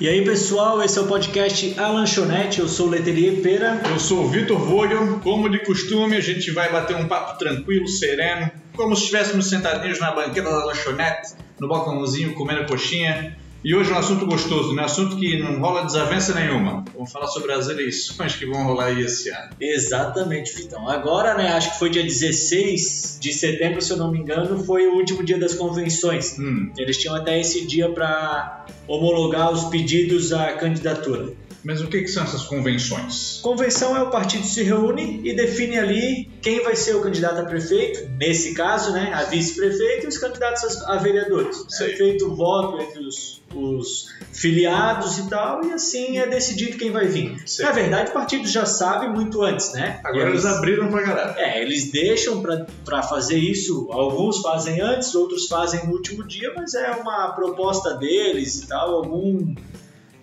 E aí pessoal, esse é o podcast A Lanchonete, eu sou o Leterier Pera. Eu sou o Vitor Vogel. Como de costume, a gente vai bater um papo tranquilo, sereno, como se estivéssemos sentadinhos na banqueta da lanchonete, no balcãozinho, comendo coxinha. E hoje é um assunto gostoso, né? um assunto que não rola desavença nenhuma. Vamos falar sobre as eleições que vão rolar aí esse ano. Exatamente, Vitão. Agora, né, acho que foi dia 16 de setembro, se eu não me engano, foi o último dia das convenções. Hum. Eles tinham até esse dia para homologar os pedidos à candidatura. Mas o que, que são essas convenções? Convenção é o partido se reúne e define ali quem vai ser o candidato a prefeito, nesse caso, né, a vice-prefeito e os candidatos a vereadores. Sei. É feito o voto entre os, os filiados e tal, e assim é decidido quem vai vir. Sei. Na verdade, o partido já sabe muito antes, né? Agora E eles abriram pra galera. É, eles deixam para fazer isso, alguns fazem antes, outros fazem no último dia, mas é uma proposta deles e tal, algum.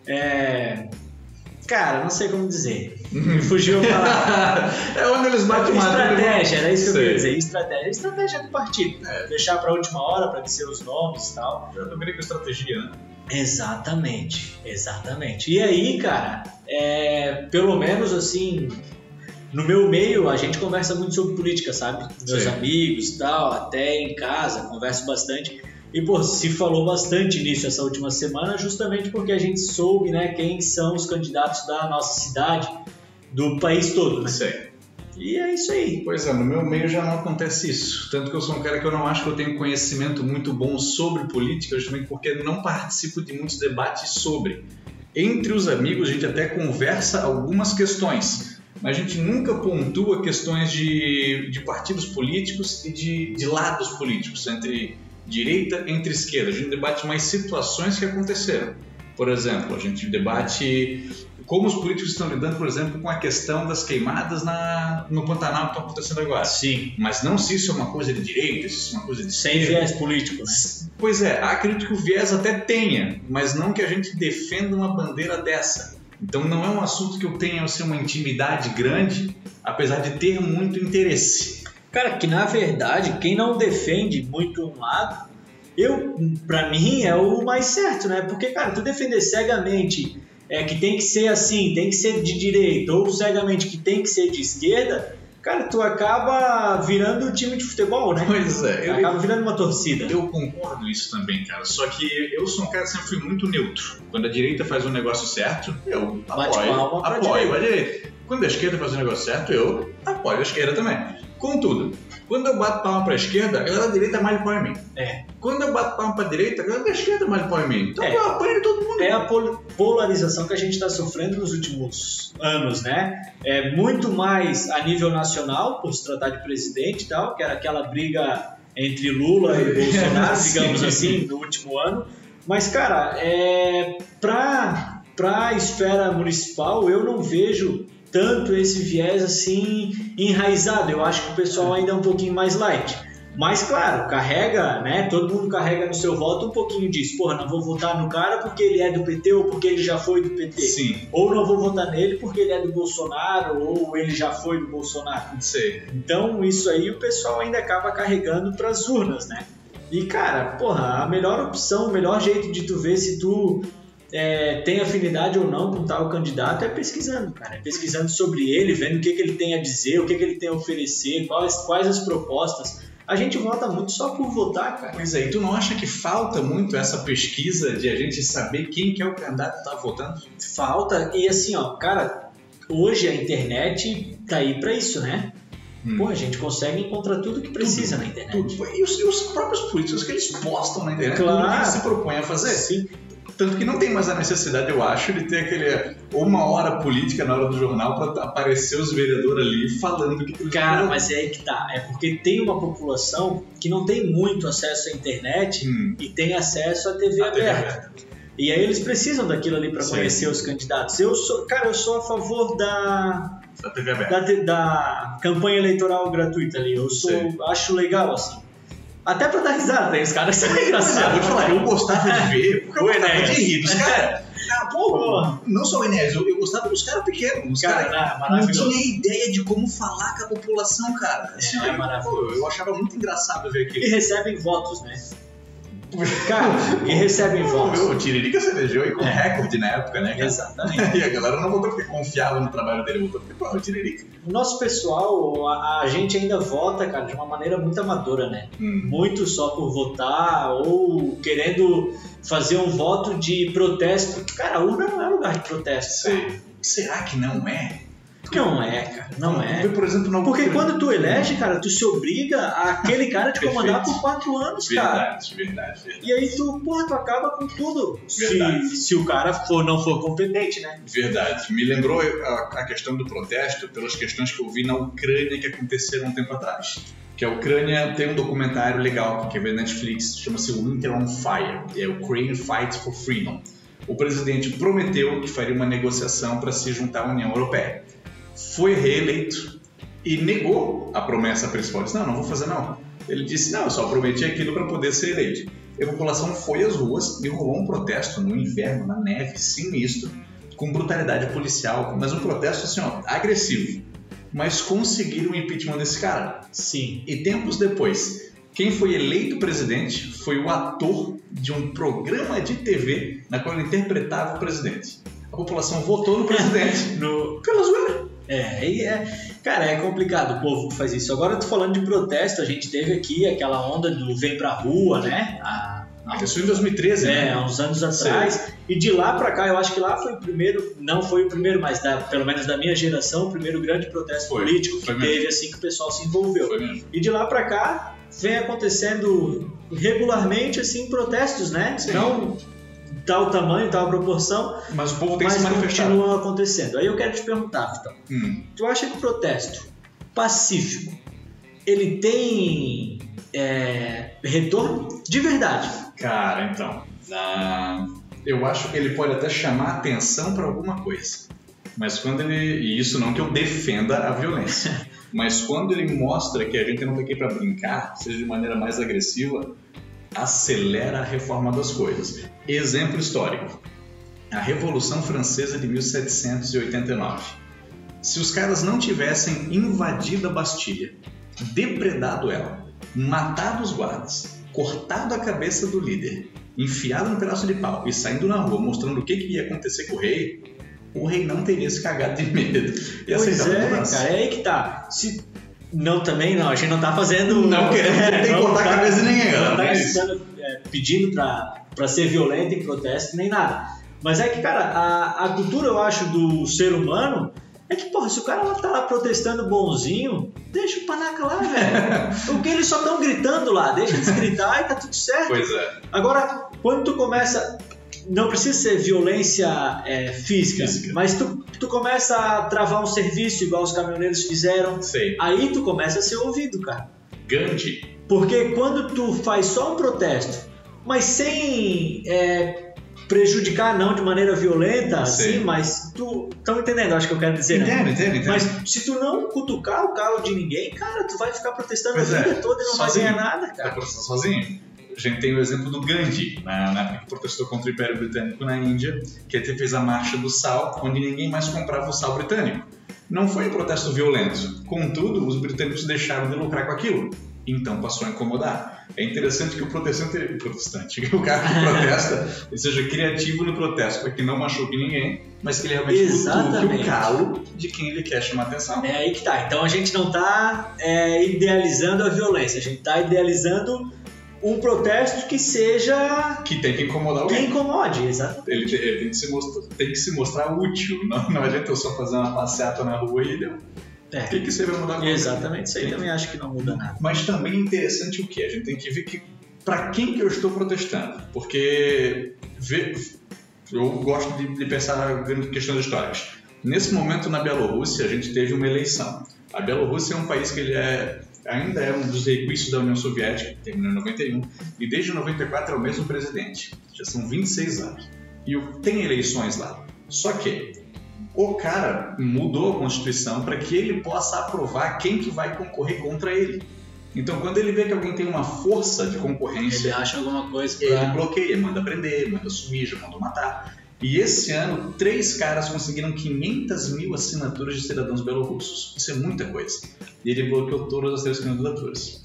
É... Cara, não sei como dizer. Me fugiu a palavra. é onde eles batem estratégia, era isso que eu queria dizer. Estratégia. Estratégia do partido. É. Deixar pra última hora para dizer os nomes e tal. Eu também com estratégia, né? Exatamente, exatamente. E aí, cara, é, pelo menos assim, no meu meio a gente conversa muito sobre política, sabe? Meus Sim. amigos e tal, até em casa, converso bastante. E, pô, se falou bastante nisso essa última semana, justamente porque a gente soube, né, quem são os candidatos da nossa cidade, do país todo, né? Sei. E é isso aí. Pois é, no meu meio já não acontece isso. Tanto que eu sou um cara que eu não acho que eu tenho conhecimento muito bom sobre política, justamente porque não participo de muitos debates sobre. Entre os amigos, a gente até conversa algumas questões, mas a gente nunca pontua questões de, de partidos políticos e de, de lados políticos, entre direita entre esquerda. A gente debate mais situações que aconteceram. Por exemplo, a gente debate como os políticos estão lidando, por exemplo, com a questão das queimadas na, no Pantanal que estão acontecendo agora. Sim. Mas não se isso é uma coisa de direita, se isso é uma coisa de Sem viés político, né? Pois é, acredito que o viés até tenha, mas não que a gente defenda uma bandeira dessa. Então não é um assunto que eu tenha assim, uma intimidade grande, apesar de ter muito interesse. Cara, que na verdade, quem não defende muito um lado, eu, pra mim, é o mais certo, né? Porque, cara, tu defender cegamente é que tem que ser assim, tem que ser de direita, ou cegamente que tem que ser de esquerda, cara, tu acaba virando um time de futebol, né? Pois é, eu, Acaba virando uma torcida. eu concordo isso também, cara. Só que eu sou um cara que sempre fui muito neutro. Quando a direita faz um negócio certo, eu Bate apoio, pra apoio direita. a direita. Quando a esquerda faz um negócio certo, eu apoio a esquerda também. Contudo, quando eu bato palma pra esquerda, a galera da direita malha pau em mim. É. Quando eu bato palma pra direita, a galera da esquerda malha pau em mim. Então É. eu apoio todo mundo. É a pol- polarização que a gente está sofrendo nos últimos anos, né? É muito mais a nível nacional, por se tratar de presidente e tal, que era aquela briga entre Lula e Bolsonaro, digamos assim, no último ano. Mas, cara, é, para a esfera municipal, eu não vejo tanto esse viés assim enraizado. Eu acho que o pessoal ainda é um pouquinho mais light. Mas, claro, carrega, né? Todo mundo carrega no seu voto um pouquinho disso. Porra, não vou votar no cara porque ele é do PT ou porque ele já foi do PT. Sim, Ou não vou votar nele porque ele é do Bolsonaro ou ele já foi do Bolsonaro. sei. Então, isso aí o pessoal ainda acaba carregando para as urnas, né? E, cara, porra, a melhor opção, o melhor jeito de tu ver se tu é, tem afinidade ou não com tal candidato é pesquisando, cara. É pesquisando sobre ele, vendo o que, que ele tem a dizer, o que, que ele tem a oferecer, quais, quais as propostas. A gente vota muito só por votar, cara. Pois é, e tu não acha que falta muito essa pesquisa de a gente saber quem que é o candidato que tá votando? Falta, e assim, ó, cara, hoje a internet tá aí pra isso, né? Hum. Pô, a gente consegue encontrar tudo que precisa na internet. Tudo. E os, e os próprios políticos que eles postam na internet, Claro. tudo que eles se propõem a fazer. Sim. Tanto que não tem mais a necessidade, eu acho, de ter aquele uma hora política na hora do jornal para aparecer os vereadores ali falando o que eles Cara, vão- mas é aí que tá. É porque tem uma população que não tem muito acesso à internet Hum, e tem acesso à TV a TV aberta. aberta. E aí eles precisam daquilo ali para conhecer os candidatos. Eu sou, cara, eu sou a favor da, A TV aberta. da, da campanha eleitoral gratuita ali. Eu sou, Sim. acho legal assim. Até pra dar risada, tem os caras que são é, engraçados. vou te falar, eu gostava de ver, porque eu O gostava de rir dos caras. Ah, pô, não só o Enéas, eu, eu gostava dos caras pequenos. Os Cara, caras é não maravilhoso. tinha ideia de como falar com a população, cara. É, é pô, maravilhoso. eu achava muito engraçado ver E aquilo. recebem votos, né? Cara, e recebem votos. O Tiririca se elegeu aí com é. recorde na época, né? Cara? Exatamente. e a galera não votou porque confiava no trabalho dele, votou porque, pô, o Tiririca. O nosso pessoal, a, a, gente ainda vota, cara, de uma maneira muito amadora, né? Hum. Muito só por votar ou querendo fazer um voto de protesto. Cara, a urna não é lugar de protesto. Será que não é? Não é, cara, não é. Por exemplo, não Porque quando tu elege, cara, tu se obriga a aquele cara te comandar por quatro anos, cara. Verdade, verdade, verdade. E aí tu, porra, tu acaba com tudo. Se, se o cara for, não for competente, né? Verdade. Me lembrou a, a questão do protesto pelas questões que eu vi na Ucrânia que aconteceram um tempo atrás que a Ucrânia tem um documentário legal que é na Netflix, chama-se Winter on Fire, é Ukraine Fights for Freedom. O presidente prometeu que faria uma negociação para se juntar à União Europeia foi reeleito e negou a promessa principal. Disse: Não, não vou fazer não. Ele disse: Não, eu só prometi aquilo para poder ser eleito. A população foi às ruas e rolou um protesto no inverno, na neve, sinistro, com brutalidade policial, mas um protesto assim, ó, agressivo. Mas conseguiram o impeachment desse cara. Sim. E tempos depois, quem foi eleito presidente foi o ator de um programa de TV na qual ele interpretava o presidente. A população votou no presidente no... pela zoeira. É, é, cara, é complicado o povo que faz isso. Agora eu tô falando de protesto, a gente teve aqui aquela onda do Vem Pra Rua, né? A, a, Isso em 2013, é, né? há uns anos atrás. E de lá pra cá, eu acho que lá foi o primeiro, não foi o primeiro, mas da, pelo menos da minha geração, o primeiro grande protesto foi, político que teve assim que o pessoal se envolveu. E de lá pra cá, vem acontecendo regularmente assim protestos, né? Sim. Não tal tamanho, tal proporção, mas o povo tem mas que se manifestar. continua acontecendo. Aí eu quero te perguntar, Vitão, hum. tu acha que o protesto pacífico ele tem é, retorno de verdade? Cara, então, eu acho que ele pode até chamar atenção para alguma coisa. Mas quando ele. E isso não que eu defenda a violência. mas quando ele mostra que a gente não está aqui para brincar, seja de maneira mais agressiva, acelera a reforma das coisas. Exemplo histórico: a Revolução Francesa de 1789. Se os caras não tivessem invadido a Bastilha, depredado ela, matado os guardas, cortado a cabeça do líder, enfiado no pedaço de pau e saindo na rua mostrando o que, que ia acontecer com o rei, o rei não teria se cagado de medo. E pois é, cara, é aí que tá. Se não, também não. A gente não tá fazendo. Não querendo é, tem que cortar tá, a cabeça de ninguém. Não tá estando, é, pedindo pra, pra ser violento em protesto nem nada. Mas é que, cara, a, a cultura, eu acho, do ser humano é que, porra, se o cara tá lá protestando bonzinho, deixa o panaca lá, velho. Porque eles só estão gritando lá, deixa eles gritar e tá tudo certo. Pois é. Agora, quando tu começa não precisa ser violência é, física, física, mas tu, tu começa a travar um serviço igual os caminhoneiros fizeram. Sei. Aí tu começa a ser ouvido, cara. Gandhi. Porque quando tu faz só um protesto, mas sem é, prejudicar, não de maneira violenta, assim, mas tu. Estão entendendo? Acho que eu quero dizer, né? Entendo, entendo, entendo. Mas se tu não cutucar o calo de ninguém, cara, tu vai ficar protestando pois a vida é. toda e não sozinho. vai ganhar nada, cara. Tá sozinho? A gente tem o exemplo do Gandhi, na, na época que protestou contra o Império Britânico na Índia, que ele fez a Marcha do Sal, onde ninguém mais comprava o sal britânico. Não foi um protesto violento, contudo, os britânicos deixaram de lucrar com aquilo. Então passou a incomodar. É interessante que o protestante, o protestante, o cara que protesta, ele seja criativo no protesto, para que não machuque ninguém, mas que ele realmente Exatamente. o calo de quem ele quer chamar atenção. É aí que tá. Então a gente não está é, idealizando a violência, a gente está idealizando um protesto que seja. Que tem que incomodar alguém. Que incomode, exato. Ele, ele tem, que se mostrar, tem que se mostrar útil. Não, não adianta eu só fazer uma passeata na rua e deu. É. O que, que você vai mudar? Exatamente, isso aí também acho que não muda nada. Mas também é interessante o que? A gente tem que ver que para quem que eu estou protestando. Porque ver, eu gosto de, de pensar vendo questões históricas. Nesse momento na Bielorrússia a gente teve uma eleição. A Bielorrússia é um país que ele é ainda é um dos requisitos da União Soviética, que terminou em 91, e desde 94 é o mesmo presidente. Já são 26 anos. E tem eleições lá. Só que o cara mudou a Constituição para que ele possa aprovar quem que vai concorrer contra ele. Então, quando ele vê que alguém tem uma força de concorrência, ele acha alguma coisa pra... ele bloqueia, manda prender, manda sumir, já manda matar. E esse ano, três caras conseguiram 500 mil assinaturas de cidadãos belorussos. Isso é muita coisa. E ele bloqueou todas as três candidaturas.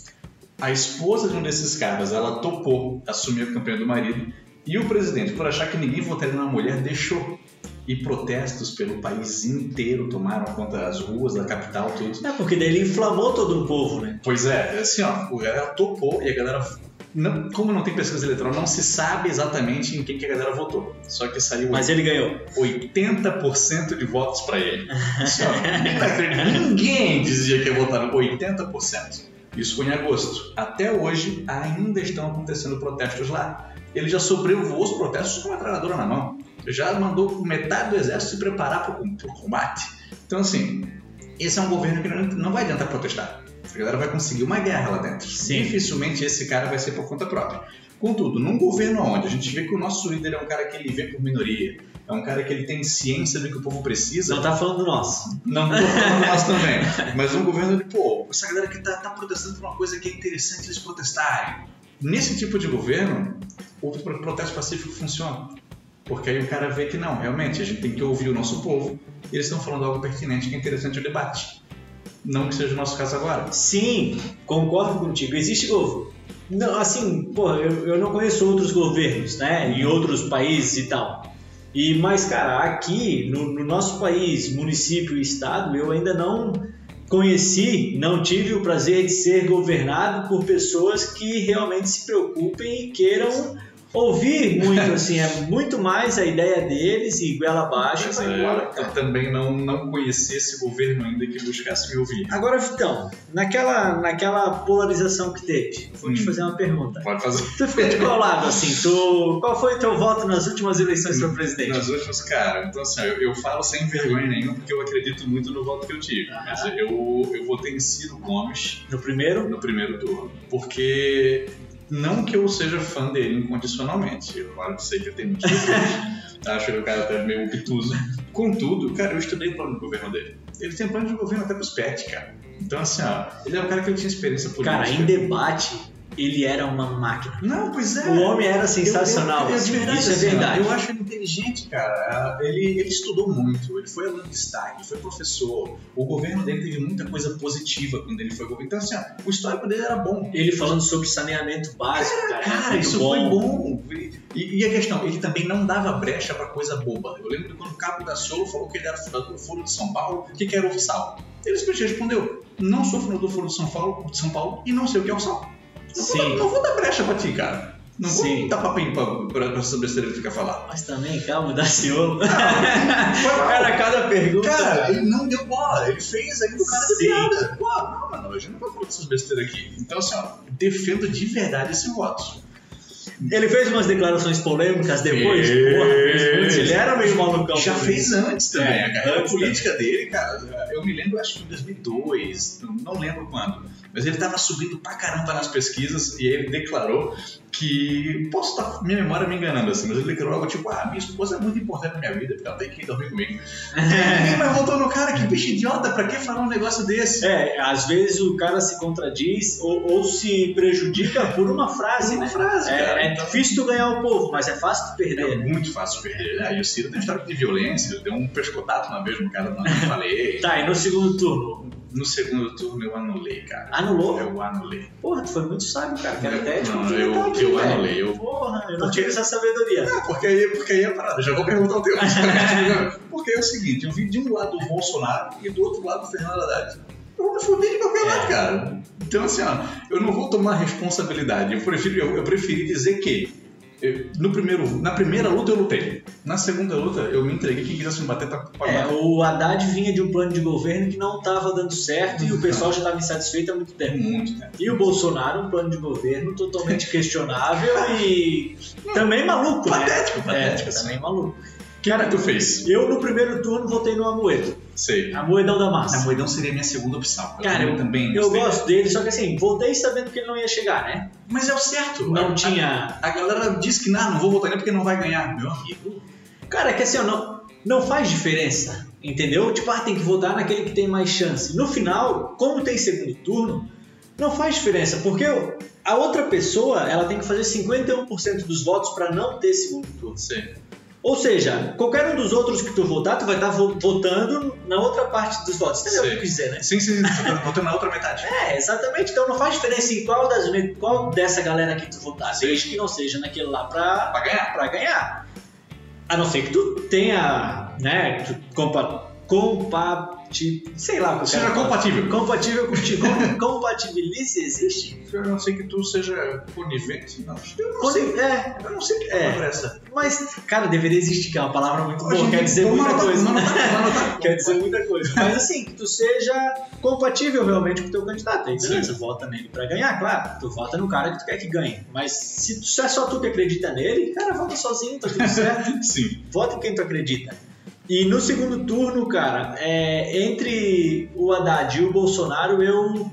A esposa de um desses caras, ela topou assumir a campanha do marido e o presidente, por achar que ninguém votaria na mulher, deixou. E protestos pelo país inteiro tomaram conta das ruas da capital, tudo. É, porque daí ele inflamou todo o povo, né? Pois é, assim, ó, a galera topou e a galera. Não, como não tem pesquisa eleitoral, não se sabe exatamente em quem que a galera votou. Só que saiu Mas ele ganhou. 80% de votos para ele. Assim, ó, ninguém dizia que ia votar no 80%. Isso foi em agosto. Até hoje ainda estão acontecendo protestos lá. Ele já sobrevoou os protestos com uma metralhadora na mão. Já mandou metade do exército se preparar para o combate. Então, assim, esse é um governo que não, não vai adiantar protestar. A galera vai conseguir uma guerra lá dentro. Sim. Dificilmente esse cara vai ser por conta própria. Contudo, num governo onde a gente vê que o nosso líder é um cara que ele vê por minoria, é um cara que ele tem ciência do que o povo precisa. Não tá falando do nosso. Não tô falando nós também. Mas um governo de, pô, essa galera que tá, tá protestando por uma coisa que é interessante eles protestarem. Nesse tipo de governo, o protesto pacífico funciona. Porque aí o cara vê que não, realmente, a gente tem que ouvir o nosso povo e eles estão falando algo pertinente que é interessante o debate. Não que seja o nosso caso agora. Sim, concordo contigo. Existe governo. Não, assim, pô, eu, eu não conheço outros governos, né? Em outros países e tal. E, mas, cara, aqui no, no nosso país, município e estado, eu ainda não conheci, não tive o prazer de ser governado por pessoas que realmente se preocupem e queiram ouvir muito, assim, é muito mais a ideia deles e goela abaixo Mas, é, embora. eu também não, não conheci esse governo ainda que buscasse me ouvir. Agora, Vitão, naquela, naquela polarização que teve, vou te Hum. fazer uma pergunta. Pode fazer. Tu ficou de qual lado, assim? Tu, qual foi o teu voto nas últimas eleições para presidente? Nas últimas, cara, então assim, eu, eu falo sem vergonha nenhuma porque eu acredito muito no voto que eu tive. Ah. Mas eu, eu votei em Ciro Gomes No primeiro? no primeiro turno. Porque não que eu seja fã dele incondicionalmente. Eu claro que sei que eu tenho muitos. Acho que o cara tá meio obtuso. Contudo, cara, eu estudei o plano de governo dele. Ele tem plano de governo até pros pets, cara. Então, assim, ó, ele é um cara que tinha experiência política. Cara, em debate, ele era uma máquina. Não, pois é. O homem era sensacional. Eu, eu, eu, assim, de verdade, isso é assim, verdade. Eu acho ele inteligente, cara. Ele, ele estudou muito, ele foi aluno de destaque, foi professor. O governo dele teve muita coisa positiva quando ele foi governo. Então, assim, ó, o histórico dele era bom. Ele falando sobre saneamento básico, cara. Cara, muito isso foi bom. E, e a questão, ele também não dava brecha pra coisa boba. Eu lembro quando o Cabo da Solo falou que ele era fundador do Foro de São Paulo, o que, que era o sal? Ele simplesmente respondeu: Não sou fundador do Foro de São Paulo, de São Paulo e não sei o que é o sal. Não vou, Sim. dar, não vou dar brecha pra ti, cara. Não Sim. vou dar papinho pra, pra, pra essa besteira que fica falando. Mas também, calma. Foi mal. Cara, cada pergunta. Cara, ele não deu bola, ele fez ainda o cara de Sim. piada. Pô, não, mano, a gente não vai falar dessas besteiras aqui. Então, assim, ó, defendo de verdade esse voto. Ele fez umas declarações polêmicas depois. Fez. Porra, fez muito. Ele era meio malucão. Já fez isso. antes também. É, a carreira antes política dele, cara, eu me lembro, acho que em 2002, não- não lembro quando, mas ele tava subindo pra caramba nas pesquisas e ele declarou que, posso estar minha memória me enganando assim, mas ele declarou algo tipo, ah, minha esposa é muito importante na minha vida, porque ela tem que ir dormir comigo. Ninguém mais votou no cara, que bicho idiota, pra que falar um negócio desse? É, às vezes o cara se contradiz ou, ou se prejudica por uma frase, uma né? frase, cara. É, é difícil tu ganhar o povo, mas é fácil tu É perder. muito fácil perder. Ah, e o Ciro tem história de violência, deu um pescotato vez no cara, não falei. Tá, e no segundo turno? No segundo turno eu anulei, cara. Anulou? Eu anulei. Porra, tu foi muito sábio, cara. Quero até te Não, cumprimentar eu- aqui, eu velho. anulei, eu- Porra, eu não Porque- tive essa sabedoria. É, porque aí, porque aí é parada, já vou perguntar o teu. porque é o seguinte, eu vi de um lado o Bolsonaro e do outro lado o Fernando Haddad. Eu me fuder de qualquer É. lado, cara. Então assim, ó, eu não vou tomar responsabilidade. Eu prefiro, eu, eu preferi dizer que eu- no primeiro, na primeira luta eu lutei. Na segunda luta eu me entreguei. Quem quisesse me bater tá É, o Haddad vinha de um plano de governo que não estava dando certo e o pessoal já estava insatisfeito há muito tempo. muito, né? E o Bolsonaro, um plano de governo totalmente questionável e também maluco, né? Patético, patético. É, assim. também maluco. O que, que tu fez? Eu, no primeiro turno, votei no Amoedo. Sei. Amoedão da Massa. Moedão seria a minha segunda opção. Cara, eu, também eu gostei. gosto dele, só que assim, votei sabendo que ele não ia chegar, né? Mas é o certo. Não A- tinha. A, a galera diz que não, não vou votar nele porque não vai ganhar. Meu amigo. Cara, é que assim, ó, não, não faz diferença, entendeu? Tipo, ah, tem que votar naquele que tem mais chance. No final, como tem segundo turno, não faz diferença, porque a outra pessoa, ela tem que fazer 51% dos votos para não ter segundo turno. Sei. Ou seja, qualquer um dos outros que tu votar, tu vai estar vo- votando na outra parte dos votos. Entendeu o que eu quis dizer, né? Sim, sim, sim. tá Botando na outra metade. É, exatamente. Então não faz diferença em qual, das, qual dessa galera que tu votar, desde que não seja naquele lá pra, Pra ganhar. pra ganhar. A não ser que tu tenha, né, tu compa, compati, sei lá Seja compatível. Compatível contigo. Com- Compatibilize existe? Eu não sei que tu seja conivente. Não, eu não sei. É, Eu não sei que É. é essa. mas, cara, deveria existir, que é uma palavra muito boa, quer dizer muita coisa. Quer dizer muita coisa. Mas assim, que tu seja compatível realmente com o teu candidato. Aí beleza, vota nele pra ganhar, claro. Tu vota no cara que tu quer que ganhe. Mas se, tu- se é só tu que acredita nele, cara, vota sozinho, tá tudo certo. Sim. vota em quem tu acredita. E no segundo turno, cara, é, entre o Haddad e o Bolsonaro, eu,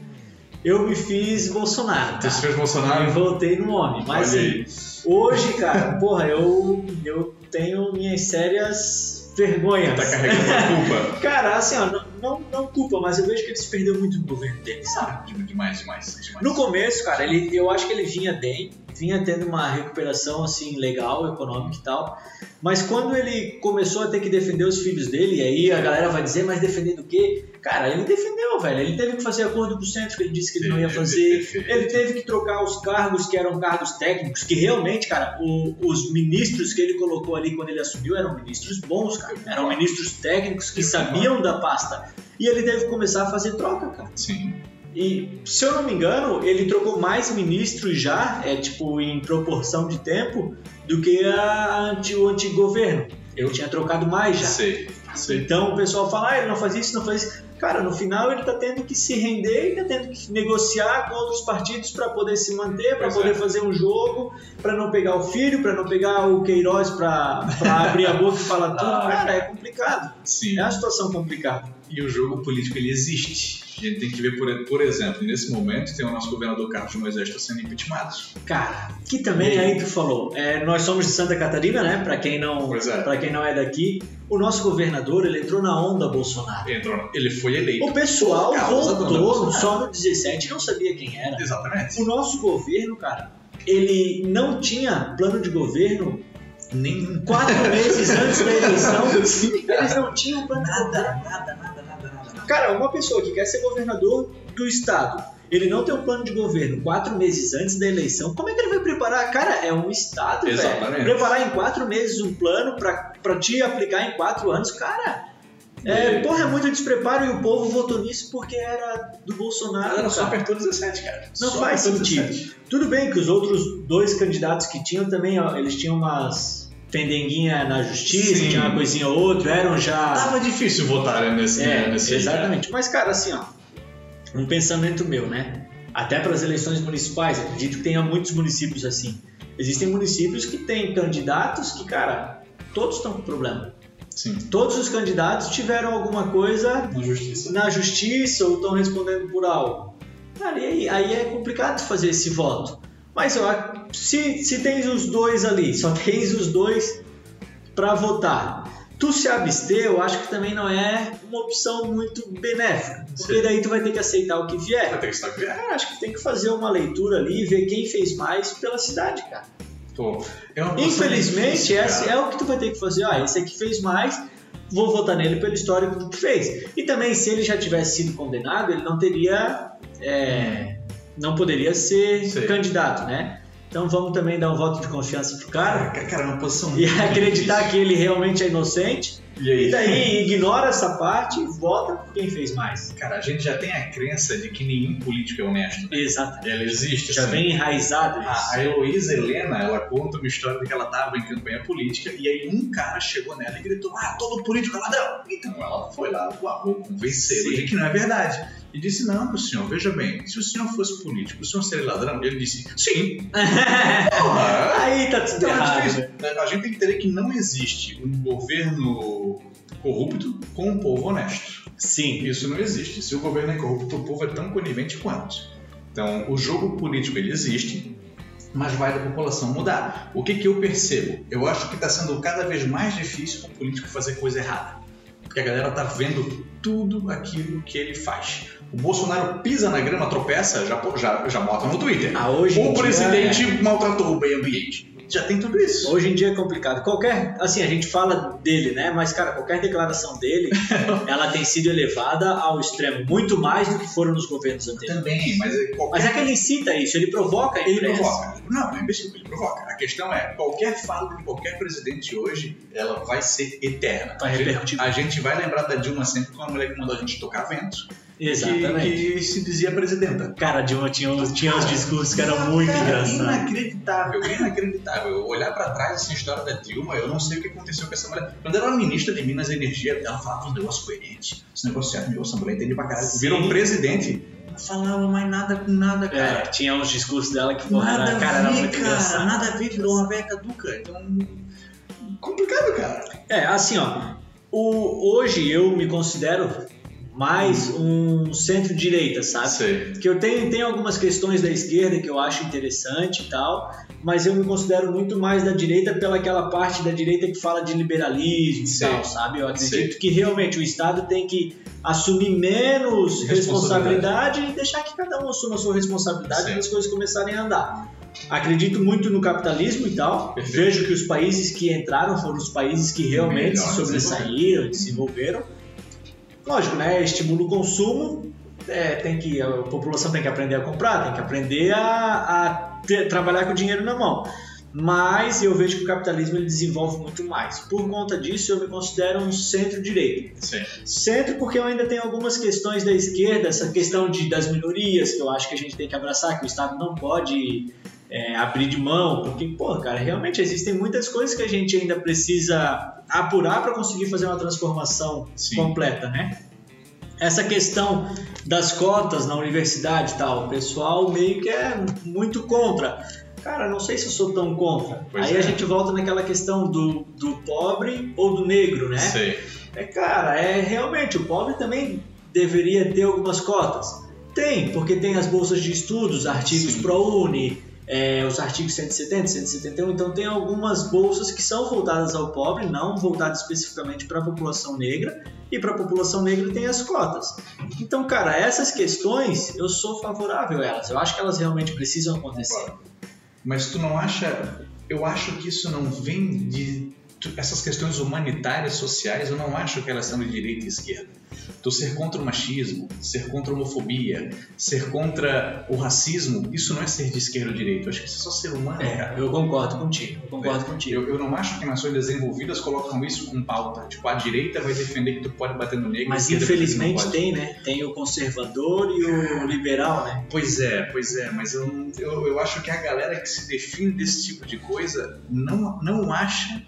eu me fiz Bolsonaro. Tu se fez E Bolsonaro? voltei no homem. Mas assim, hoje, cara, porra, eu, eu tenho minhas sérias vergonhas. Tá carregando uma culpa. Cara, assim, ó, não, não, culpa, mas eu vejo que ele se perdeu muito no governo dele, sabe? Demais, demais, demais. No começo, cara, ele, eu acho que ele vinha bem, vinha tendo uma recuperação assim legal, econômica e tal. Mas quando ele começou a ter que defender os filhos dele, e aí a galera vai dizer, mas defendendo o quê? Cara, ele defendeu, velho. Ele teve que fazer acordo com o centro, que ele disse que ele não ia fazer. Ele teve que trocar os cargos que eram cargos técnicos, que realmente, cara, o- os ministros que ele colocou ali quando ele assumiu eram ministros bons, cara. Eram ministros técnicos que sabiam da pasta. E ele teve que começar a fazer troca, cara. Sim. E, se eu não me engano, ele trocou mais ministros já, é tipo em proporção de tempo, do que a anti, o antigo governo. Ele tinha trocado mais já. Sei, sei. Então o pessoal fala, ah, ele não faz isso, não faz isso. Cara, no final ele tá tendo que se render e tá tendo que negociar com outros partidos para poder se manter, para poder é. fazer um jogo, para não pegar o filho, para não pegar o Queiroz para abrir a boca e falar tudo. Ah, Cara, é complicado. Sim. É uma situação complicada. E o jogo político ele existe. A gente tem que ver, por, por exemplo, nesse momento tem o nosso governador Carlos Moisés está sendo impeachmentado. Cara, que também aí tu falou, é, nós somos de Santa Catarina, né? Para quem não, é. para quem não é daqui, o nosso governador ele entrou na onda Bolsonaro. Entrou, ele foi eleito. O pessoal voltou só no 17 e não sabia quem era. Exatamente. O nosso governo, cara, ele não tinha plano de governo Nenhum. quatro meses antes da eleição. Sim, Eles não tinham plano nada, nada, nada. Cara, uma pessoa que quer ser governador do estado, ele não tem um plano de governo quatro meses antes da eleição, como é que ele vai preparar? Cara, é um estado, velho. Preparar em quatro meses um plano pra, pra te aplicar em quatro anos, cara. É, porra, é muito despreparo e o povo votou nisso porque era do Bolsonaro. Ela só apertou 17, cara. Não Só faz sentido. 17. Tudo bem que os outros dois candidatos que tinham também, ó, eles tinham umas pendenguinha na justiça, Sim. tinha uma coisinha ou outra, eram já. Tava difícil votar né, nesse, É, nesse exatamente. Mas, cara, assim, ó, um pensamento meu, né? Até para as eleições municipais, acredito que tenha muitos municípios assim. Existem municípios que têm candidatos que, cara, todos estão com problema. Sim. Todos os candidatos tiveram alguma coisa Na justiça. na justiça ou estão respondendo por algo. Cara, e aí, aí é complicado fazer esse voto. Mas acho- se, se tens os dois ali, só tens os dois para votar. Tu se abster, eu acho que também não é uma opção muito benéfica. Porque Sim. daí tu vai ter que aceitar o que vier. Vai ter que criado. Cara, acho que tem que fazer uma leitura ali e ver quem fez mais pela cidade, cara. Pô, é Infelizmente, difícil, esse cara. é o que tu vai ter que fazer. Ah, esse aqui fez mais, vou votar nele pelo histórico que fez. E também, se ele já tivesse sido condenado, ele não teria. é, não poderia ser Sim. candidato, né? Então vamos também dar um voto de confiança pro cara Cara, cara, é uma posição e acreditar difícil. que ele realmente é inocente. E aí? E daí ignora essa parte e vota por quem fez mais. Cara, a gente já tem a crença de que nenhum político é honesto. né? Exato. Ela existe. Já assim. vem enraizado isso. A, a Heloísa Helena, ela conta uma história de que ela estava em campanha política e aí um cara chegou nela e gritou: Ah, todo político é ladrão. Então ela foi lá, vou convencê-lo Sim. de que não é verdade. E disse: Não, meu senhor, veja bem, se o senhor fosse político, o senhor seria ladrão? E ele disse: Sim. Porra, Aí tá tudo então errado. difícil. né? A gente tem que entender que não existe um governo corrupto com um povo honesto. Sim. Isso não existe. Se o governo é corrupto, o povo é tão conivente quanto. Então, o jogo político ele existe, mas vai da população mudar. O que, que eu percebo? Eu acho que está sendo cada vez mais difícil para o político fazer coisa errada. Porque a galera tá vendo tudo aquilo que ele faz. O Bolsonaro pisa na grama, tropeça, já, já, já bota no Twitter. Ah, hoje o presidente maltratou o meio ambiente. já tem tudo isso. Hoje em dia é complicado. Qualquer, assim, a gente fala dele, né? Mas, cara, qualquer declaração dele, ela tem sido elevada ao extremo, muito mais do que foram nos governos anteriores. Também, mas é qualquer... Mas é que ele incita isso, ele provoca a Ele imprensa. provoca. Não, não é imbecil, ele provoca. A questão é, qualquer fala de qualquer presidente hoje, ela vai ser eterna. Vai A gente-. A gente vai lembrar da Dilma sempre como a mulher que mandou a gente tocar vento. Exatamente. Que, que se dizia presidenta. Cara, Dilma tinha, tinha uns discursos que eram muito Cara, engraçados. Inacreditável, inacreditável. Olhar pra trás essa história da Dilma, eu não sei o que aconteceu com essa mulher. Quando ela era ministra de Minas e Energia, ela falava uns negócios coerentes. Esse negócio certo, meu, essa mulher entende pra caralho. Virou um presidente, falava mais nada com nada, cara. É, tinha uns discursos dela que porra, Nada era, cara, a era ver, muito cara. engraçado. Nada a ver, virou uma velha caduca. Então, complicado, cara. É, assim, ó. O, hoje eu me considero mais um centro-direita, sabe? Sei. Que eu tenho, tenho algumas questões da esquerda que eu acho interessante e tal, mas eu me considero muito mais da direita pela aquela parte da direita que fala de liberalismo e tal, sabe? Eu acredito Sei. que realmente o Estado tem que assumir menos Responsabilidade. responsabilidade e deixar que cada um assuma a sua responsabilidade Sei. para as coisas começarem a andar. Acredito muito no capitalismo e tal. Perfeito. Vejo que os países que entraram foram os países que realmente se Melhor sobressaíram, desenvolveram. Lógico, né? Estimula o consumo. é, tem que, a população tem que aprender a comprar, tem que aprender a, a ter- trabalhar com o dinheiro na mão. Mas eu vejo que o capitalismo ele desenvolve muito mais. Por conta disso, eu me considero um centro-direita. Centro porque eu ainda tenho algumas questões da esquerda, essa questão de, das minorias, que eu acho que a gente tem que abraçar, que o Estado não pode é, abrir de mão, porque, pô, cara, realmente existem muitas coisas que a gente ainda precisa apurar para conseguir fazer uma transformação Sim. completa, né? Essa questão das cotas na universidade e tal, o pessoal meio que é muito contra. Cara, não sei se eu sou tão contra. Pois Aí é. a gente volta naquela questão do, do pobre ou do negro, né? Sei. É, cara, é realmente, o pobre também deveria ter algumas cotas. Tem, porque tem as bolsas de estudos, artigos Sim. ProUni, é, os artigos 170, 171, então tem algumas bolsas que são voltadas ao pobre, não voltadas especificamente para a população negra, e para a população negra tem as cotas. Então, cara, essas questões eu sou favorável a elas, eu acho que elas realmente precisam acontecer. Mas tu não acha. Eu acho que isso não vem de. Essas questões humanitárias, sociais, eu não acho que elas são de direita e esquerda. Tu ser contra o machismo, ser contra a homofobia, ser contra o racismo, isso não é ser de esquerda ou direita. Eu acho que isso é só ser humano, cara. É, eu concordo contigo, eu concordo contigo. Eu, eu não acho que nações desenvolvidas colocam isso com pauta. Tipo, a direita vai defender que tu pode bater no negro. Mas infelizmente tem, né? Tem o conservador e o liberal, né? Pois é, pois é, mas eu, eu, eu acho que a galera que se define desse tipo de coisa não, não acha,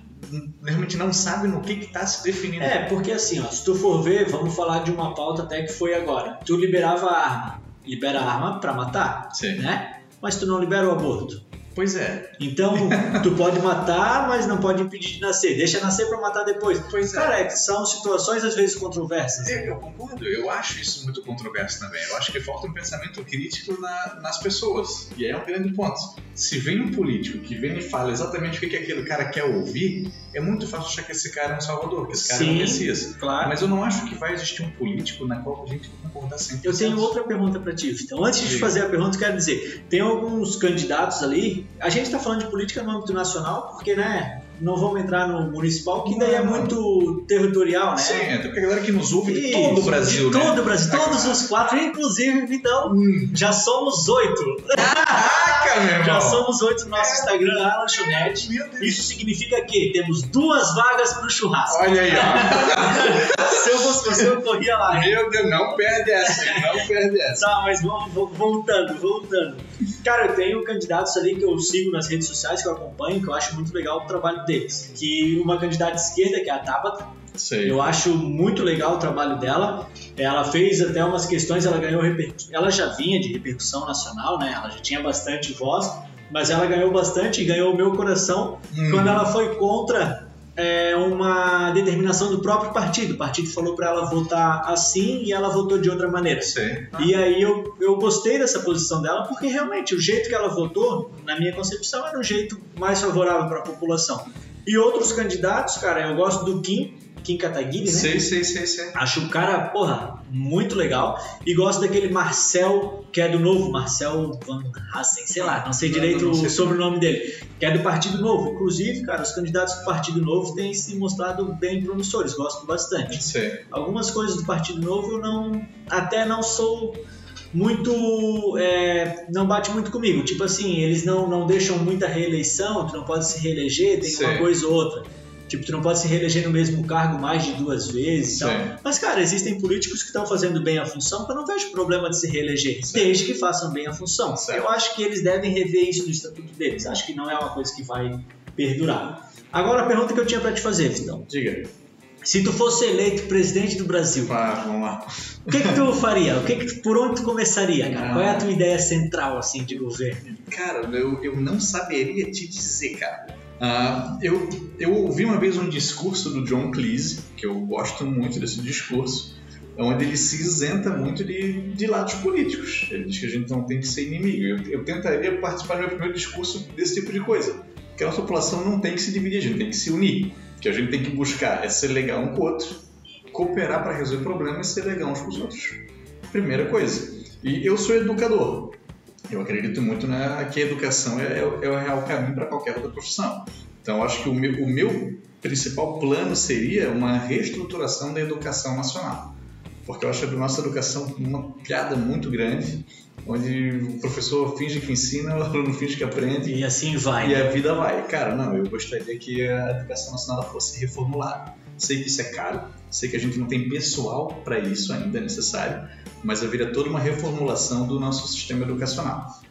realmente não sabe no que que tá se definindo. É, porque assim, ó, se tu for ver, vamos falar de uma pauta até que foi agora. Tu liberava a arma. Libera a arma pra matar, Sim. né? Mas tu não libera o aborto. Pois é, Então, tu pode matar, mas não pode impedir de nascer. Deixa nascer pra matar depois. pois é. Cara, é que são situações às vezes controversas. É, eu concordo, eu acho isso muito controverso também. Eu acho que falta um pensamento crítico na- nas pessoas. E aí é um grande ponto. Se vem um político que vem e fala exatamente o que, que aquele cara quer ouvir, é muito fácil achar que esse cara é um salvador, que esse cara é um Sim. messias. Claro. Mas eu não acho que vai existir um político na qual a gente vai concordar 100%. Eu tenho outra pergunta para ti. Então, antes de fazer a pergunta, eu quero dizer, tem alguns candidatos ali. A gente está falando de política no âmbito nacional, porque, né? Não vamos entrar no municipal, que daí é muito territorial, né? Sim, até porque a galera que nos ouve de todo o Brasil, de né? todo o Brasil, todos os quatro, inclusive, Vitão. Já somos oito. Caraca, meu irmão! Já somos oito no nosso Instagram, na Lanchonete. Isso significa que temos duas vagas para o churrasco. Olha aí, ó. Se eu fosse você, eu corria lá. Meu Deus, não perde essa, não perde essa. Tá, mas vamos, vamos- voltando, voltando. Cara, eu tenho candidatos ali que eu sigo nas redes sociais, que eu acompanho, que eu acho muito legal o trabalho deles. Que uma candidata de esquerda, que é a Tabata, Sei. eu acho muito legal o trabalho dela. Ela fez até umas questões, ela ganhou repercussão. Ela já vinha de repercussão nacional, né? Ela já tinha bastante voz, mas ela ganhou bastante e ganhou o meu coração Hum. quando ela foi contra é, uma determinação do próprio partido. O partido falou para ela votar assim e ela votou de outra maneira. Sei. E aí eu, eu gostei dessa posição dela porque realmente o jeito que ela votou, na minha concepção, era um jeito mais favorável para a população. E outros candidatos, cara, eu gosto do Kim, Kim Kataguiri, né? Sei, sei, sei, sei. Acho o cara, porra, muito legal. E gosto daquele Marcel, que é do novo, Marcel Van Hassen, sei lá, não sei direito não sei. o sobrenome dele, que é do Partido Novo. Inclusive, cara, os candidatos do Partido Novo têm se mostrado bem promissores, gosto bastante. Sei. Algumas coisas do Partido Novo eu não, até não sou muito, é, não bate muito comigo. Tipo assim, eles não, não deixam muita reeleição, tu não pode se reeleger, tem uma coisa ou outra. Tipo, tu não pode se reeleger no mesmo cargo mais de duas vezes e tal. Mas, cara, existem políticos que estão fazendo bem a função que eu não vejo problema de se reeleger, Sim. desde que façam bem a função. Certo. Eu acho que eles devem rever isso no estatuto deles. Acho que não é uma coisa que vai perdurar. Agora, a pergunta que eu tinha pra te fazer, Vitão. Diga. Se tu fosse eleito presidente do Brasil, Ah, vamos lá. o que, que tu faria? O que que tu- por onde tu começaria, cara? Ah. Qual é a tua ideia central, assim, de governo? Cara, eu, eu não saberia te dizer, cara. Ah, eu, eu ouvi uma vez um discurso do John Cleese, que eu gosto muito desse discurso, onde ele se isenta muito de, de lados políticos. Ele diz que a gente não tem que ser inimigo. Eu, eu tentaria participar do meu primeiro discurso desse tipo de coisa. Que a nossa população não tem que se dividir, a gente tem que se unir. Que a gente tem que buscar é ser legal um com o outro, cooperar para resolver problemas e ser legal uns com os outros. Primeira coisa. E eu sou educador. Eu acredito muito na, que a educação é, é o- é o real caminho para qualquer outra profissão. Então, acho que o meu, o meu principal plano seria uma reestruturação da educação nacional. Porque eu acho a nossa educação uma piada muito grande, onde o professor finge que ensina, o aluno finge que aprende E assim vai. e né? a vida vai. Cara, não, eu gostaria que a educação nacional fosse reformulada. Sei que isso é caro, sei que a gente não tem pessoal para isso ainda necessário, mas haveria toda uma reformulação do nosso sistema educacional.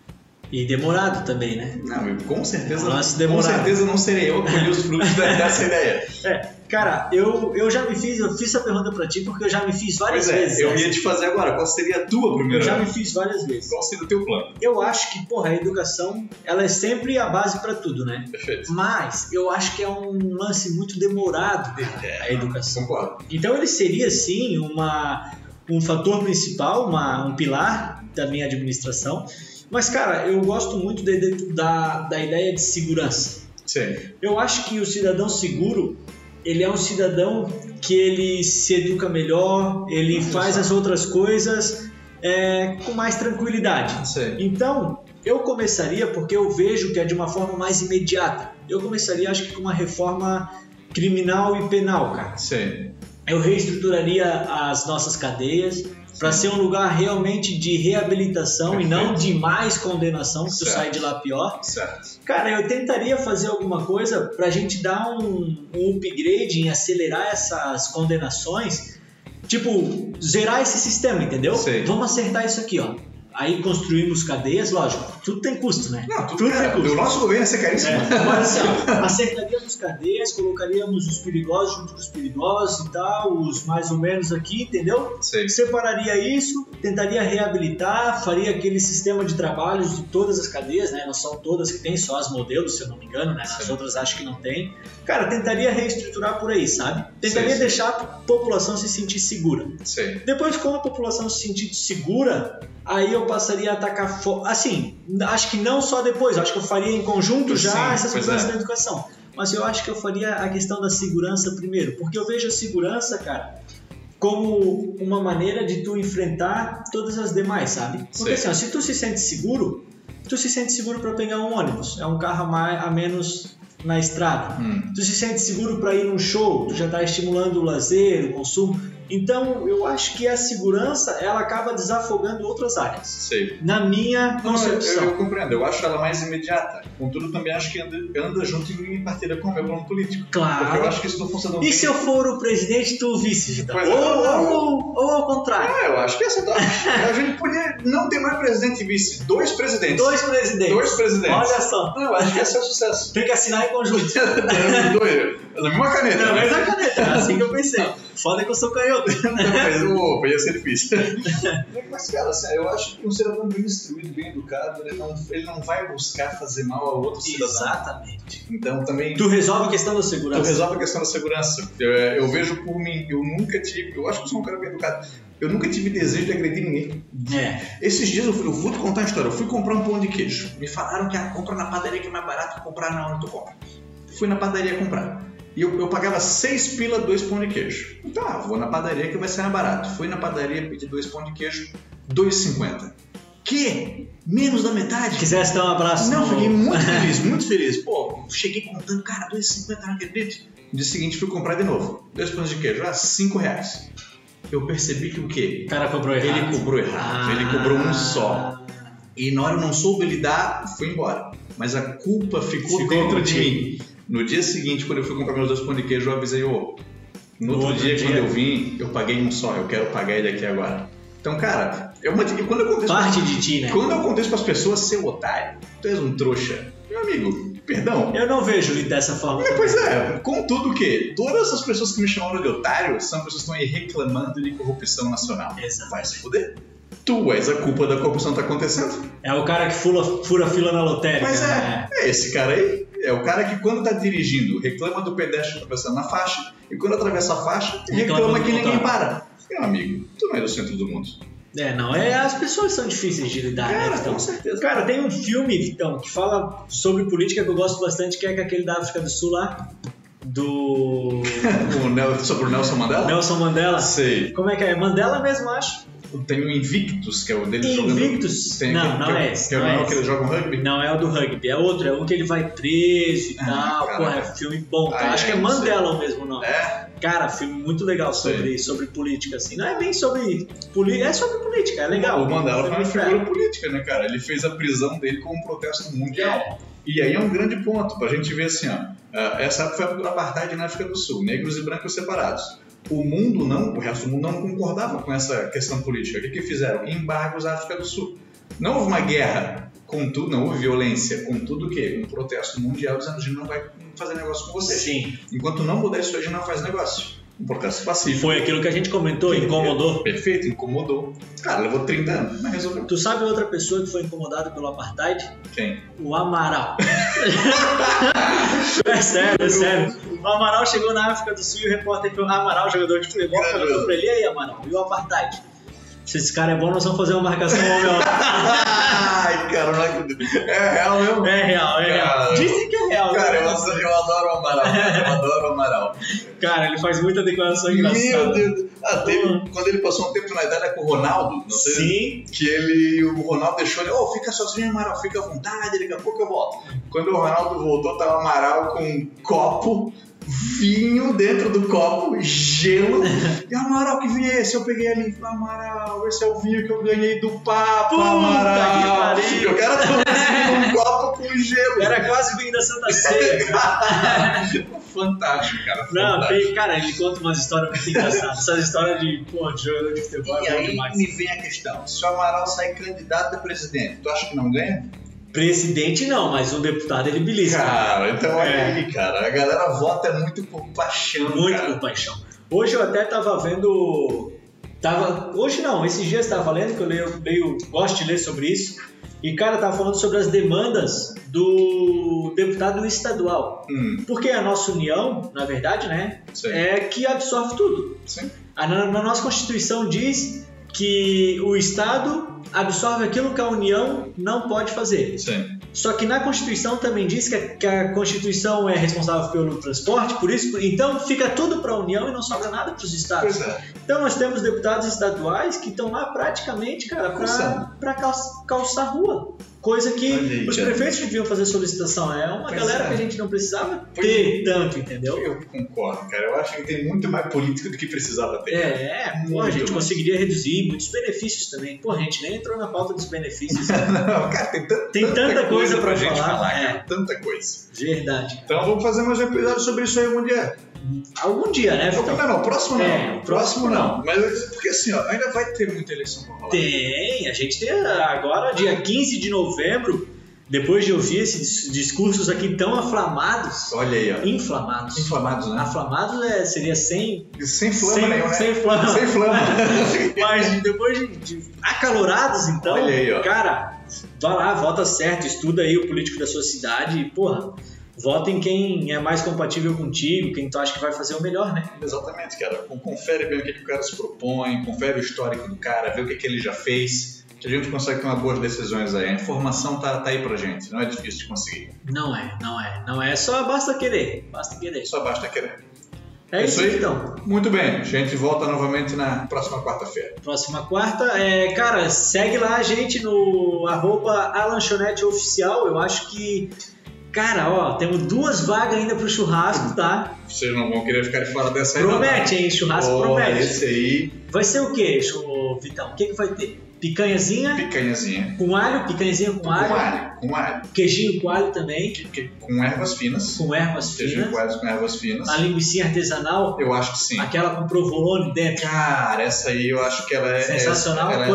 E demorado também, né? Não, eu com certeza, com demorado. certeza não serei eu a colher os frutos dessa ideia. É, cara, eu, eu já me fiz, eu fiz essa pergunta pra ti porque eu já me fiz várias Pois é, vezes. eu né? ia te fazer agora. Qual seria a tua Eu primeira? já me fiz várias vezes. Qual seria o teu plano? Eu acho que, porra, a educação, ela é sempre a base pra tudo, né? Perfeito. Mas eu acho que é um lance muito demorado a educação. Concordo. Então ele seria sim uma, um fator principal, uma, um pilar da minha administração. Mas, cara, eu gosto muito de- de- da, da ideia de segurança. Sim. Eu acho que o cidadão seguro, ele é um cidadão que ele se educa melhor, ele faz as outras coisas é, com mais tranquilidade. Sim. Então, eu começaria porque eu vejo que é de uma forma mais imediata. Eu começaria, acho que com uma reforma criminal e penal, cara. Sim. Eu reestruturaria as nossas cadeias para ser um lugar realmente de reabilitação e não Perfeito. de mais condenação, que tu Certo. sai de lá pior. Certo. Cara, eu tentaria fazer alguma coisa pra gente dar um, um upgrade em acelerar essas condenações. Tipo, zerar esse sistema, entendeu? Sei. Vamos acertar isso aqui, ó. Aí construímos cadeias, lógico, tudo tem custo, né? Não, tudo, Tudo cara, tem custo. o nosso governo ia ser caríssimo. É, mas assim, acertaríamos cadeias, colocaríamos os perigosos junto com os perigosos e tal, os mais ou menos aqui, entendeu? Sei. separaria isso, tentaria reabilitar, faria aquele sistema de trabalhos de todas as cadeias, né? Não são todas que tem, só as modelos, se eu não me engano, né? As Sim. outras acho que não tem. Cara, tentaria reestruturar por aí, sabe? Tentaria Sim, sim. deixar a população se sentir segura. Sei. Depois, como a população se sentir segura, aí eu passaria a atacar. Assim, acho que não só depois, acho que eu faria em conjunto já Sim, essas mudanças é. na educação. Mas eu acho que eu faria a questão da segurança primeiro, porque eu vejo a segurança, cara, como uma maneira de tu enfrentar todas as demais, sabe? Porque Sei. assim, ó, se tu se sente seguro, tu se sente seguro para pegar um ônibus, é um carro a, mais, a menos na estrada. Hum. Tu se sente seguro para ir num show, tu já está estimulando o lazer, o consumo. Então, eu acho que a segurança ela acaba desafogando outras áreas. Sei. Na minha Não, eu, concepção. eu compreendo. Eu acho ela mais imediata. Contudo, também acho que anda, anda junto em partida com o meu plano político. Porque eu Claro. acho que isso não funciona E se eu for o presidente tu o vice? Pois Ou, é, não. ou, ou ao contrário. Ah, eu acho que essa tá. A gente podia não ter mais presidente e vice. Dois presidentes. Dois presidentes. Dois presidentes. Olha só. Não, eu acho que esse é o sucesso. Tem que assinar em conjunto. Dois. Na mesma caneta. Não, né? mas a caneta. É assim que eu pensei. Foda que eu sou canhoto. Mas, opa, ia ser difícil. Mas, cara, assim, eu acho que um cidadão bem instruído, bem educado, ele não, ele não vai buscar fazer mal a outro cidadão. Exatamente. Então, também. Tu resolve a questão da Tu segurança. resolve a questão da segurança. Eu, eu vejo por mim, eu nunca tive. Eu acho que eu sou um cara bem educado. Eu nunca tive desejo de agredir ninguém. É. Esses dias eu, fui- eu vou te contar uma história. Eu fui comprar um pão de queijo. Me falaram que a compra na padaria que é mais barato que comprar na onde tu compra. fui na padaria comprar. E eu, eu pagava 6 pila, 2 pão de queijo. Então, ah, vou na padaria que vai ser mais barato. Fui na padaria, pedi 2 pão de queijo, 2,50. Que? Menos da metade? Quisesse dar um abraço. Não, fiquei muito feliz, muito feliz. Pô, cheguei contando, cara, 2,50, não acredito. No dia seguinte fui comprar de novo. Dois pães de queijo, ah, 5 reais. Eu percebi que o quê? O cara cobrou errado. Ele cobrou errado, ele cobrou um só. E na hora eu não soube lidar, fui embora. Mas a culpa ficou, Ficou dentro de mim. No dia seguinte, quando eu fui comprar meus dois pães de queijo, eu avisei, ô, no No outro outro dia, dia. quando eu vim, eu paguei um só, eu quero pagar ele aqui agora. Então, cara, é uma, e quando eu Parte de ti, né? quando eu contei isso pras pessoas, seu otário, tu és um trouxa. Meu amigo, perdão. Eu não vejo ele dessa forma. É, pois é, contudo que todas as pessoas que me chamaram de otário são pessoas que estão aí reclamando de corrupção nacional. Exato. Vai se fuder. Tu és a culpa da corrupção que tá acontecendo. É o cara que fura, fura fila na lotérica. Mas né? é, é esse cara aí. É o cara que quando tá dirigindo reclama do pedestre atravessando na faixa e quando atravessa a faixa Reclama reclama que ninguém para. Meu amigo, tu não é do centro do mundo. É, não, é, as pessoas são difíceis de lidar, né, Cara, Vitão? com certeza. Cara, tem um filme, Vitão, que fala sobre política que eu gosto bastante, que é aquele da África do Sul lá, do O Nel- sobre o Nelson Mandela? Nelson Mandela. Sei. Como é que é? Mandela mesmo, acho. Tem o Invictus, que é o dele jogando. Invictus? Tem Não, aquele- não que, é esse, Que é o não é que eles jogam rugby? Não é o do rugby, é outro, é um que ele vai preso e Ah, tal. caraca. Porra, é filme bom, tá? Ah, acho é, que é sei. Mandela o mesmo nome. É? Cara, filme muito legal sobre, sobre política, assim. Não é bem sobre política, é sobre política, é legal. O Mandela foi uma figura política, né, cara? Ele fez a prisão dele como um protesto mundial. É. E aí é um grande ponto pra gente ver assim, ó. Essa foi a apartheid na África do Sul, negros e brancos separados. O mundo não, o resto do mundo não concordava com essa questão política. O que, que fizeram? Embargos à África do Sul. Não houve uma guerra, contudo, não houve violência, contudo o quê? Um protesto mundial dizendo a gente não vai fazer negócio com vocês. Sim, Enquanto não mudar isso, a gente não faz negócio. Um protesto pacífico. foi aquilo que a gente comentou, incomodou. Perfeito, incomodou. Cara, levou 30 anos, mas resolveu. Tu sabe outra pessoa que foi incomodada pelo apartheid? Quem? O Amaral. é sério, é sério. O Amaral chegou na África do Sul e o repórter foi o Amaral, jogador de futebol, perguntou pra ele, e aí, Amaral, e o apartheid? Se esse cara é bom, nós vamos fazer uma marcação. Ai, cara, não acredito. É real mesmo? É real, é real. Cara. Dizem que é real. Cara, né? eu eu adoro o Amaral. Eu adoro o Amaral. Cara, ele faz muita declaração engraçada. Meu Deus. Ah, teve, quando ele passou um tempo na Itália com o Ronaldo, não sei. Sim, Que ele, o Ronaldo deixou ele, ô, fica sozinho, Amaral, fica à vontade, daqui a pouco eu volto. Quando o Ronaldo voltou, tava o Amaral com um copo, vinho dentro do copo, gelo. E Amaral, que vinho é esse? Eu peguei ali, falei, Amaral, esse é o vinho que eu ganhei do Papa, Puta Amaral. que. E o cara tomou um copo com gelo. era quase vindo da Santa Ceia. cara. Fantástico, cara. Não, fantástico. tem, cara, ele conta umas histórias muito engraçadas. Essas histórias de, pô, de jogador de futebol E é aí demais. me vem a questão, se o Amaral sai candidato a presidente, tu acha que não ganha? Presidente não, mas um deputado ele belisca. Cara, então olha É. aí, cara. A galera vota muito por paixão, Muito cara. com paixão. Hoje eu até tava vendo. Tava, hoje não, esses dias eu tava lendo, que eu leio, leio, gosto de ler sobre isso. E, cara, tava falando sobre as demandas do deputado estadual. Hum, Porque a nossa união, na verdade, né, sim, é que absorve tudo. sim. A, na, na nossa Constituição diz que o Estado absorve aquilo que a União não pode fazer. Sim. Só que na Constituição também diz que a, que a Constituição é responsável pelo transporte, por isso, então fica tudo para a União e não sobra nada para os estados. É. Então nós temos deputados estaduais que estão lá praticamente, cara, para calçar rua. Coisa que aí, os prefeitos deviam fazer solicitação. É uma Pois galera é. que a gente não precisava Pois ter tanto, entendeu? Eu concordo, cara. Eu acho que tem muito mais político do que precisava ter. É, pô, a gente mais. conseguiria reduzir muitos benefícios também. Pô, a gente nem entrou na pauta dos benefícios. Não, cara, tem, tanta, Tem tanta coisa pra gente falar, falar, é. cara. Tanta coisa. Verdade. Então vamos fazer mais um episódio sobre isso aí algum dia. Algum dia, né, Não, Vitão? não, não, próximo não. É, próximo não. Mas porque assim, ó, ainda vai ter muita eleição pra rolar. Tem, a gente tem agora, dia 15 de novembro, depois de ouvir esses discursos aqui tão aflamados, Olha aí, ó. inflamados. Inflamados, né? Aflamados é, seria sem, Sem flama sem, né? sem flama. Sem flama. Mas depois de, de acalorados, então, Olha aí, ó. cara, vai lá, vota certo, estuda aí o político da sua cidade e, porra, vota em quem é mais compatível contigo, quem tu acha que vai fazer o melhor, né? Exatamente, cara. Con- Confere bem o que, que o cara se propõe, confere o histórico do cara, vê o que, que ele já fez. A gente consegue tomar boas decisões aí. A informação tá, tá aí pra gente, não é difícil de conseguir. Não é, não é. Não é. Só basta querer. Basta querer. Só basta querer. É isso aí, então. Muito bem, a gente volta novamente na próxima quarta-feira. Próxima quarta. É, cara, segue lá a gente no arroba Oficial. Eu acho que. Cara, ó, temos duas vagas ainda pro churrasco, tá? Vocês não vão querer ficar de fora dessa aí, Promete, hein? Churrasco não. promete. Esse aí, Vai ser o quê, Vitão? O que, que vai ter? Picanhazinha picanhazinha. com alho, picanhazinha com Com alho, alho, com alho. queijinho com alho também, Que- Com ervas finas. com ervas Queijinho finas, com ervas, com ervas finas. a linguiça artesanal, Eu acho que sim. aquela com provolone dentro, Cara, essa aí eu acho que ela é. sensacional, Ela é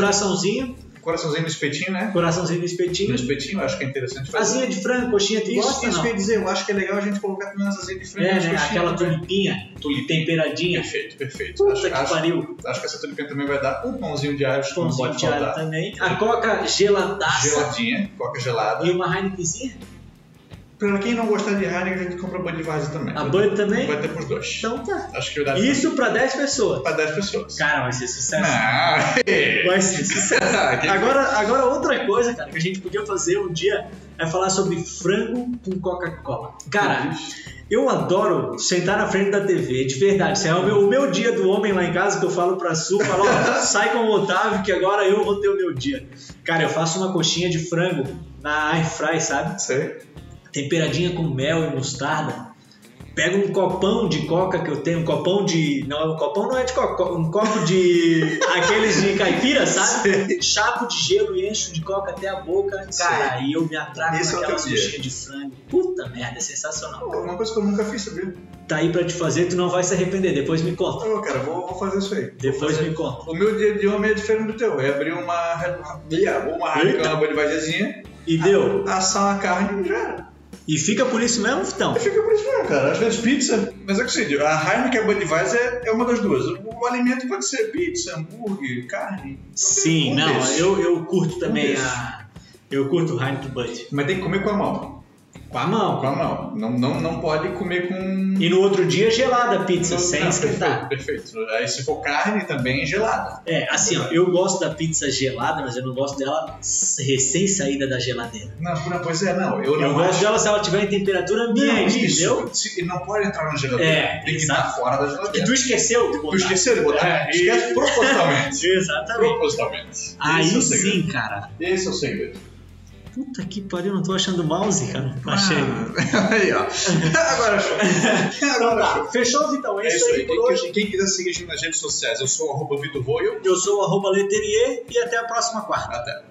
coraçãozinho, no espetinho, né? coraçãozinho no No espetinho, espetinho, eu acho que é interessante fazer. asinha de frango, coxinha tu Isso, isso que eu ia dizer, eu acho que é legal a gente colocar também umas asinhas de frango É, né? Aquela tulipinha, Tulipinha. temperadinha, Perfeito, perfeito. puta acho, que acho- pariu, acho que essa tulipinha também vai dar um pãozinho de alho, acho que não pãozinho pode de faltar. também, a coca geladaça Geladinha, coca gelada. e uma Heinekenzinha, Pra quem não gostar de Heineken, a gente compra Budweiser também. a Bud também, Vai ter pros dois. então tá. Acho que dar Isso pra 10 pessoas. pra 10 pessoas. Cara, vai ser sucesso. Não, Vai ser sucesso. Agora, agora outra coisa, cara, que a gente podia fazer um dia é falar sobre frango com Coca-Cola. Cara, eu adoro sentar na frente da TV, de verdade. Isso é o meu, o meu dia do homem lá em casa que eu falo pra Su, falo, ó, sai com o Otávio que agora eu vou ter o meu dia. Cara, eu faço uma coxinha de frango na air fry, sabe? Sei. Temperadinha com mel e mostarda. Pego um copão de coca que eu tenho, um copão de. Não, um copão não é de coca, um copo de. aqueles de caipira, sabe? Chapo de gelo e encho de coca até a boca. Cara, e eu me atraco Esse é dia. coxinhas de frango. Puta merda, é sensacional. Pô, Uma coisa que eu nunca fiz, sabia? Tá aí pra te fazer, tu não vai se arrepender. Depois me conta. Ô, cara, vou, vou fazer isso aí. Depois me conta. O meu dia de homem é diferente do teu. É abrir uma. Uma Heineken, Eita. uma Budweiserzinha, E deu. assar uma carne e já era. E fica por isso mesmo, Vitão? E fica por isso mesmo, cara. Às vezes pizza. Mas é que sei, a Heineken e a Budweiser é uma das duas. O alimento pode ser pizza, hambúrguer, carne. Sim, Um não, eu, eu curto também desses. a. Eu curto Heineken Bud. Mas tem que comer com a mão. Com a mão. Com a mão. Não, não, não pode comer com. E no outro dia gelada a pizza, Não, sem não, esquentar. Perfeito, perfeito. Aí se for carne, também gelada. É, assim, ó, eu gosto da pizza gelada, mas eu não gosto dela recém saída da geladeira. Não, não, pois é, não. Eu Eu, não gosto acho- dela se ela tiver em temperatura Não, ambiente, isso. entendeu? Se- não pode entrar na geladeira. É, tem que estar fora da geladeira. tu esqueceu de Tu botar. esqueceu de botar? É, Esquece propositalmente. Exatamente. propositalmente. Aí é sim, cara. Esse é o segredo. Puta que pariu, não tô achando o mouse, cara. Achei. Ah, aí, ó. Agora achou. Agora tá, achou. fechou, Vitão? É, É isso aí por Quem, hoje. quem quiser seguir a gente nas redes sociais, eu sou o arroba Vitor. Eu sou o arroba Leterier e até a próxima quarta. Até.